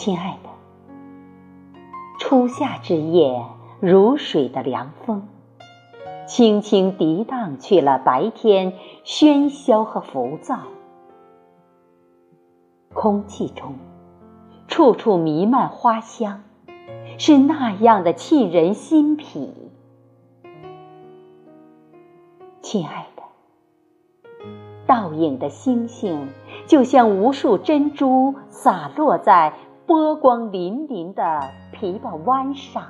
亲爱的，初夏之夜，如水的凉风，轻轻涤荡去了白天喧嚣和浮躁。空气中，处处弥漫花香，是那样的沁人心脾。亲爱的，倒影的星星，就像无数珍珠洒落在。波光粼粼的琵琶湾上，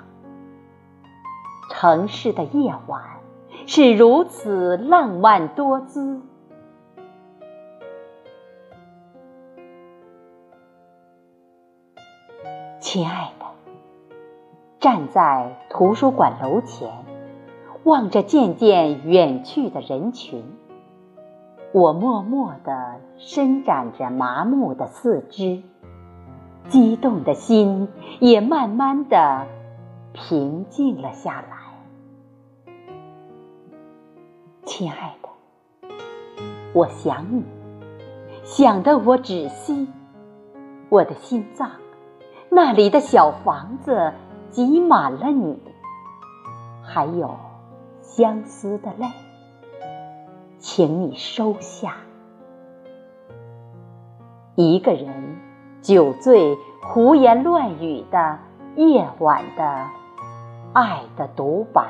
城市的夜晚是如此浪漫多姿。亲爱的，站在图书馆楼前，望着渐渐远去的人群，我默默地伸展着麻木的四肢。激动的心也慢慢的平静了下来。亲爱的，我想你，想得我窒息。我的心脏，那里的小房子挤满了你，还有相思的泪，请你收下。一个人。酒醉、胡言乱语的夜晚的爱的独白。